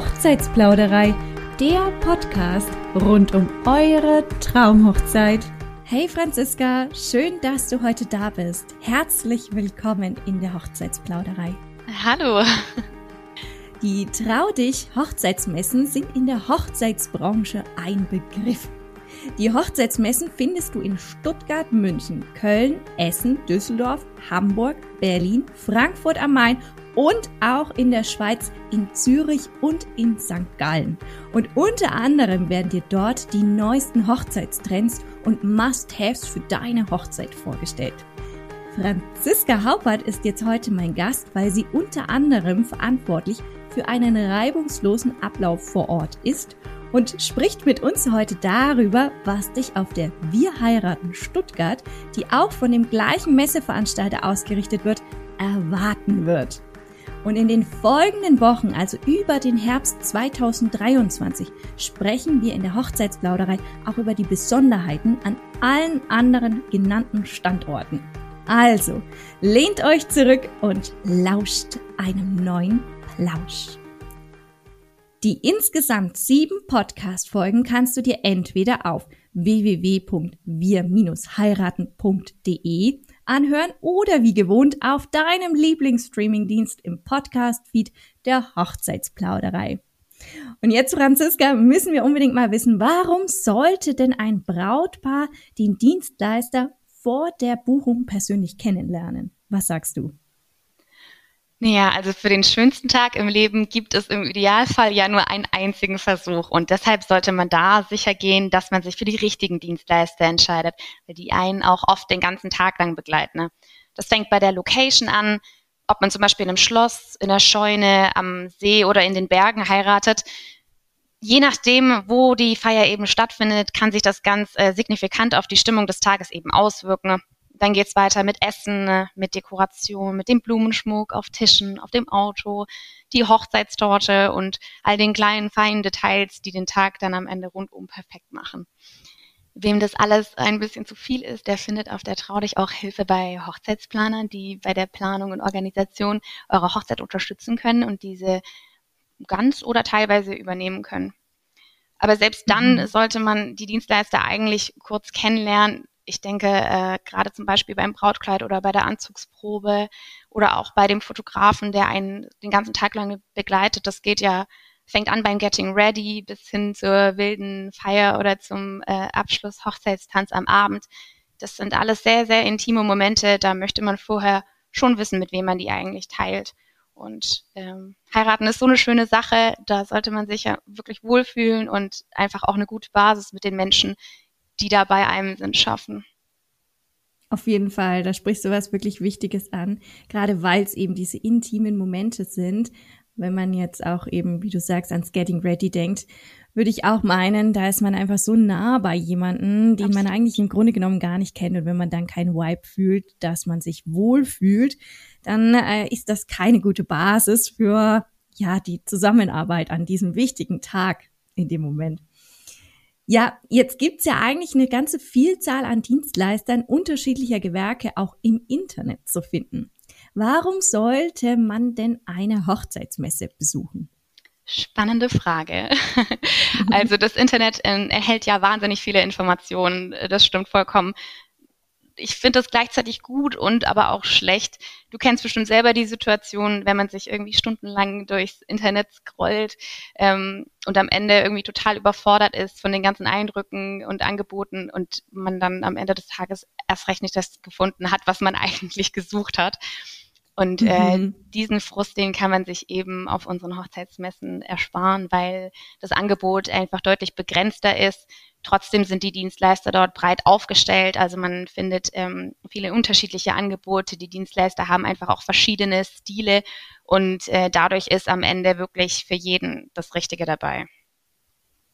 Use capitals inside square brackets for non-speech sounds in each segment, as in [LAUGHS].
Hochzeitsplauderei, der Podcast rund um eure Traumhochzeit. Hey Franziska, schön, dass du heute da bist. Herzlich willkommen in der Hochzeitsplauderei. Hallo. [LAUGHS] Die Trau dich Hochzeitsmessen sind in der Hochzeitsbranche ein Begriff. Die Hochzeitsmessen findest du in Stuttgart, München, Köln, Essen, Düsseldorf, Hamburg, Berlin, Frankfurt am Main und auch in der Schweiz, in Zürich und in St. Gallen. Und unter anderem werden dir dort die neuesten Hochzeitstrends und Must-Haves für deine Hochzeit vorgestellt. Franziska Haupert ist jetzt heute mein Gast, weil sie unter anderem verantwortlich für einen reibungslosen Ablauf vor Ort ist und spricht mit uns heute darüber, was dich auf der Wir heiraten Stuttgart, die auch von dem gleichen Messeveranstalter ausgerichtet wird, erwarten wird. Und in den folgenden Wochen, also über den Herbst 2023, sprechen wir in der Hochzeitsplauderei auch über die Besonderheiten an allen anderen genannten Standorten. Also, lehnt euch zurück und lauscht einem neuen Plausch. Die insgesamt sieben Podcast-Folgen kannst du dir entweder auf www.wir-heiraten.de anhören oder wie gewohnt auf deinem Lieblingsstreaming-Dienst im Podcast-Feed der Hochzeitsplauderei. Und jetzt, Franziska, müssen wir unbedingt mal wissen, warum sollte denn ein Brautpaar den Dienstleister vor der Buchung persönlich kennenlernen? Was sagst du? Naja, also für den schönsten Tag im Leben gibt es im Idealfall ja nur einen einzigen Versuch. Und deshalb sollte man da sicher gehen, dass man sich für die richtigen Dienstleister entscheidet, weil die einen auch oft den ganzen Tag lang begleiten. Ne? Das fängt bei der Location an, ob man zum Beispiel in einem Schloss, in der Scheune, am See oder in den Bergen heiratet. Je nachdem, wo die Feier eben stattfindet, kann sich das ganz äh, signifikant auf die Stimmung des Tages eben auswirken. Dann geht's weiter mit Essen, ne, mit Dekoration, mit dem Blumenschmuck auf Tischen, auf dem Auto, die Hochzeitstorte und all den kleinen, feinen Details, die den Tag dann am Ende rundum perfekt machen. Wem das alles ein bisschen zu viel ist, der findet auf der Trau dich auch Hilfe bei Hochzeitsplanern, die bei der Planung und Organisation eure Hochzeit unterstützen können und diese ganz oder teilweise übernehmen können. Aber selbst dann mhm. sollte man die Dienstleister eigentlich kurz kennenlernen, ich denke, äh, gerade zum Beispiel beim Brautkleid oder bei der Anzugsprobe oder auch bei dem Fotografen, der einen den ganzen Tag lang begleitet, das geht ja, fängt an beim Getting Ready bis hin zur wilden Feier oder zum äh, Abschluss Hochzeitstanz am Abend. Das sind alles sehr, sehr intime Momente. Da möchte man vorher schon wissen, mit wem man die eigentlich teilt. Und ähm, heiraten ist so eine schöne Sache. Da sollte man sich ja wirklich wohlfühlen und einfach auch eine gute Basis mit den Menschen die da bei einem sind, schaffen. Auf jeden Fall, da sprichst du was wirklich Wichtiges an, gerade weil es eben diese intimen Momente sind. Wenn man jetzt auch eben, wie du sagst, ans Getting Ready denkt, würde ich auch meinen, da ist man einfach so nah bei jemanden, den Absolut. man eigentlich im Grunde genommen gar nicht kennt. Und wenn man dann keinen Vibe fühlt, dass man sich wohl fühlt, dann äh, ist das keine gute Basis für ja die Zusammenarbeit an diesem wichtigen Tag in dem Moment. Ja, jetzt gibt's ja eigentlich eine ganze Vielzahl an Dienstleistern unterschiedlicher Gewerke auch im Internet zu finden. Warum sollte man denn eine Hochzeitsmesse besuchen? Spannende Frage. [LAUGHS] Also das Internet erhält ja wahnsinnig viele Informationen, das stimmt vollkommen ich finde das gleichzeitig gut und aber auch schlecht. Du kennst bestimmt selber die Situation, wenn man sich irgendwie stundenlang durchs Internet scrollt ähm, und am Ende irgendwie total überfordert ist von den ganzen Eindrücken und Angeboten und man dann am Ende des Tages erst recht nicht das gefunden hat, was man [LAUGHS] eigentlich gesucht hat. Und äh, mhm. diesen Frust, den kann man sich eben auf unseren Hochzeitsmessen ersparen, weil das Angebot einfach deutlich begrenzter ist Trotzdem sind die Dienstleister dort breit aufgestellt. Also man findet ähm, viele unterschiedliche Angebote. Die Dienstleister haben einfach auch verschiedene Stile und äh, dadurch ist am Ende wirklich für jeden das Richtige dabei.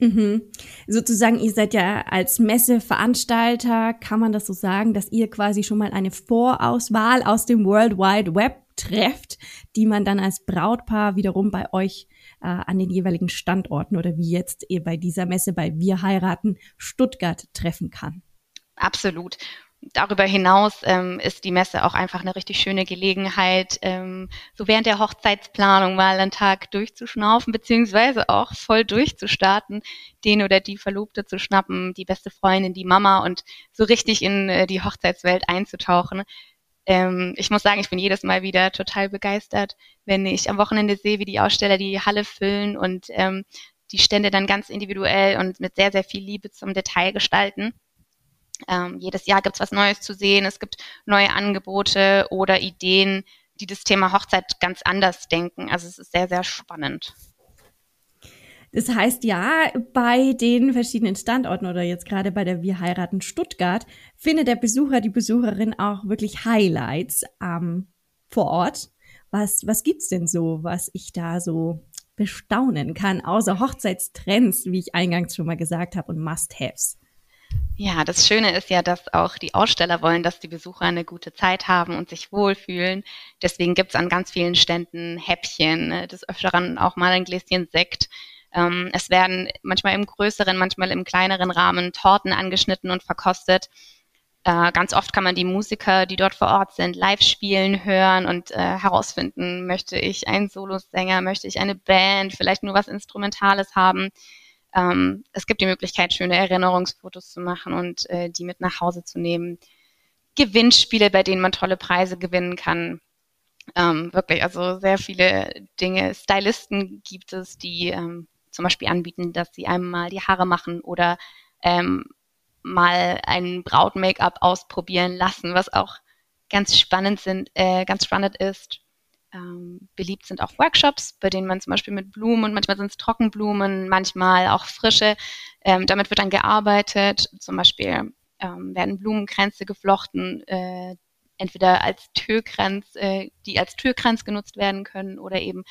Mhm. Sozusagen, ihr seid ja als Messeveranstalter, kann man das so sagen, dass ihr quasi schon mal eine Vorauswahl aus dem World Wide Web trefft, die man dann als Brautpaar wiederum bei euch äh, an den jeweiligen Standorten oder wie jetzt ihr bei dieser Messe bei Wir heiraten Stuttgart treffen kann. Absolut. Darüber hinaus ähm, ist die Messe auch einfach eine richtig schöne Gelegenheit, ähm, so während der Hochzeitsplanung mal einen Tag durchzuschnaufen, beziehungsweise auch voll durchzustarten, den oder die Verlobte zu schnappen, die beste Freundin, die Mama und so richtig in äh, die Hochzeitswelt einzutauchen. Ähm, ich muss sagen, ich bin jedes Mal wieder total begeistert, wenn ich am Wochenende sehe, wie die Aussteller die Halle füllen und ähm, die Stände dann ganz individuell und mit sehr, sehr viel Liebe zum Detail gestalten. Ähm, jedes Jahr gibt es was Neues zu sehen, es gibt neue Angebote oder Ideen, die das Thema Hochzeit ganz anders denken. Also es ist sehr, sehr spannend. Das heißt ja, bei den verschiedenen Standorten oder jetzt gerade bei der Wir heiraten Stuttgart findet der Besucher, die Besucherin auch wirklich Highlights ähm, vor Ort. Was, was gibt's denn so, was ich da so bestaunen kann, außer Hochzeitstrends, wie ich eingangs schon mal gesagt habe, und Must-Haves? Ja, das Schöne ist ja, dass auch die Aussteller wollen, dass die Besucher eine gute Zeit haben und sich wohlfühlen. Deswegen gibt's an ganz vielen Ständen Häppchen, ne, des Öfteren auch mal ein Gläschen Sekt. Ähm, es werden manchmal im größeren, manchmal im kleineren Rahmen Torten angeschnitten und verkostet. Äh, ganz oft kann man die Musiker, die dort vor Ort sind, live spielen, hören und äh, herausfinden, möchte ich einen Solosänger, möchte ich eine Band, vielleicht nur was Instrumentales haben. Ähm, es gibt die Möglichkeit, schöne Erinnerungsfotos zu machen und äh, die mit nach Hause zu nehmen. Gewinnspiele, bei denen man tolle Preise gewinnen kann. Ähm, wirklich, also sehr viele Dinge. Stylisten gibt es, die ähm, zum Beispiel anbieten, dass sie einem mal die Haare machen oder ähm, mal ein Braut-Make-up ausprobieren lassen, was auch ganz spannend sind, äh, ganz spannend ist. Ähm, beliebt sind auch Workshops, bei denen man zum Beispiel mit Blumen und manchmal sind es Trockenblumen, manchmal auch frische. Ähm, damit wird dann gearbeitet. Zum Beispiel ähm, werden Blumenkränze geflochten, äh, entweder als Türkranz, äh, die als Türkranz genutzt werden können oder eben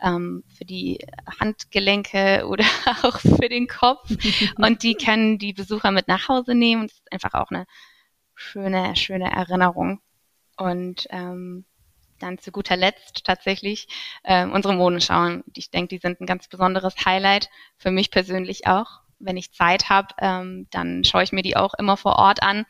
ähm, für die Handgelenke [LAUGHS] oder auch für den Kopf. [LAUGHS] Und die können die Besucher mit nach Hause nehmen. Das ist einfach auch eine schöne, schöne Erinnerung. Und ähm, dann zu guter Letzt tatsächlich äh, unsere Modenschauen. Ich denke, die sind ein ganz besonderes Highlight für mich persönlich auch. Wenn ich Zeit habe, ähm, dann schaue ich mir die auch immer vor Ort an.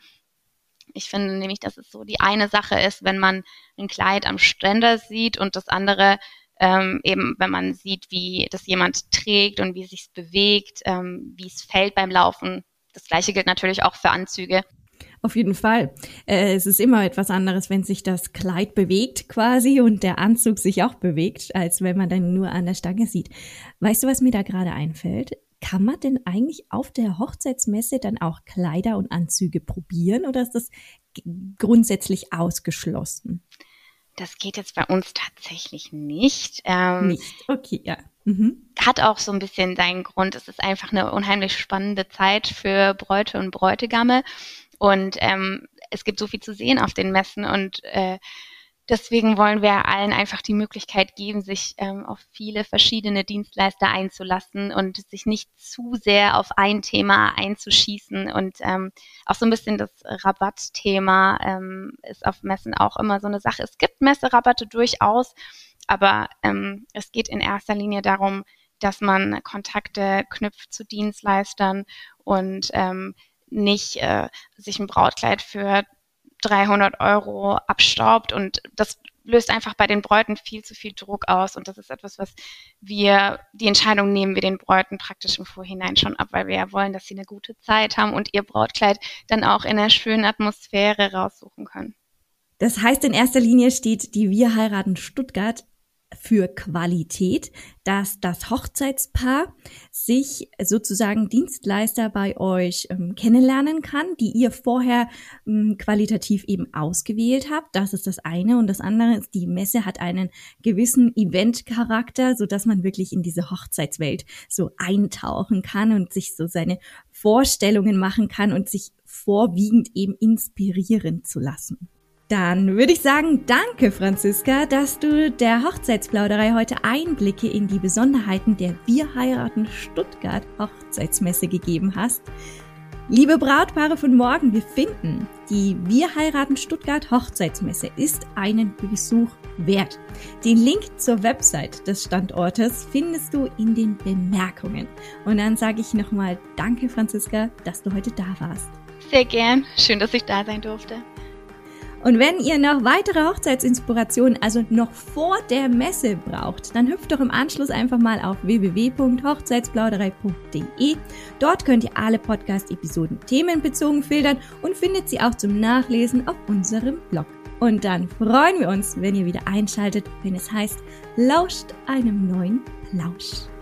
Ich finde nämlich, dass es so die eine Sache ist, wenn man ein Kleid am Ständer sieht und das andere ähm, eben, wenn man sieht, wie das jemand trägt und wie es sich bewegt, ähm, wie es fällt beim Laufen. Das gleiche gilt natürlich auch für Anzüge. Auf jeden Fall. Äh, es ist immer etwas anderes, wenn sich das Kleid bewegt quasi und der Anzug sich auch bewegt, als wenn man dann nur an der Stange sieht. Weißt du, was mir da gerade einfällt? Kann man denn eigentlich auf der Hochzeitsmesse dann auch Kleider und Anzüge probieren oder ist das grundsätzlich ausgeschlossen? Das geht jetzt bei uns tatsächlich nicht. Ähm, nicht, okay, ja. Mhm. Hat auch so ein bisschen seinen Grund. Es ist einfach eine unheimlich spannende Zeit für Bräute und Bräutigame. Und ähm, es gibt so viel zu sehen auf den Messen und äh, deswegen wollen wir allen einfach die Möglichkeit geben, sich ähm, auf viele verschiedene Dienstleister einzulassen und sich nicht zu sehr auf ein Thema einzuschießen. Und ähm, auch so ein bisschen das Rabattthema ähm, ist auf Messen auch immer so eine Sache. Es gibt Messerabatte durchaus, aber ähm, es geht in erster Linie darum, dass man Kontakte knüpft zu Dienstleistern und ähm, nicht äh, sich ein Brautkleid für 300 Euro abstaubt und das löst einfach bei den Bräuten viel zu viel Druck aus und das ist etwas, was wir, die Entscheidung nehmen wir den Bräuten praktisch im Vorhinein schon ab, weil wir ja wollen, dass sie eine gute Zeit haben und ihr Brautkleid dann auch in einer schönen Atmosphäre raussuchen können. Das heißt, in erster Linie steht die Wir heiraten Stuttgart für Qualität, dass das Hochzeitspaar sich sozusagen Dienstleister bei euch ähm, kennenlernen kann, die ihr vorher ähm, qualitativ eben ausgewählt habt. Das ist das eine. Und das andere ist, die Messe hat einen gewissen Eventcharakter, so dass man wirklich in diese Hochzeitswelt so eintauchen kann und sich so seine Vorstellungen machen kann und sich vorwiegend eben inspirieren zu lassen. Dann würde ich sagen, danke Franziska, dass du der Hochzeitsplauderei heute Einblicke in die Besonderheiten der Wir heiraten Stuttgart Hochzeitsmesse gegeben hast. Liebe Brautpaare von morgen, wir finden, die Wir heiraten Stuttgart Hochzeitsmesse ist einen Besuch wert. Den Link zur Website des Standortes findest du in den Bemerkungen. Und dann sage ich nochmal Danke, Franziska, dass du heute da warst. Sehr gern. Schön, dass ich da sein durfte. Und wenn ihr noch weitere Hochzeitsinspirationen, also noch vor der Messe braucht, dann hüpft doch im Anschluss einfach mal auf www.hochzeitsplauderei.de. Dort könnt ihr alle Podcast-Episoden themenbezogen filtern und findet sie auch zum Nachlesen auf unserem Blog. Und dann freuen wir uns, wenn ihr wieder einschaltet, wenn es heißt, lauscht einem neuen Plausch.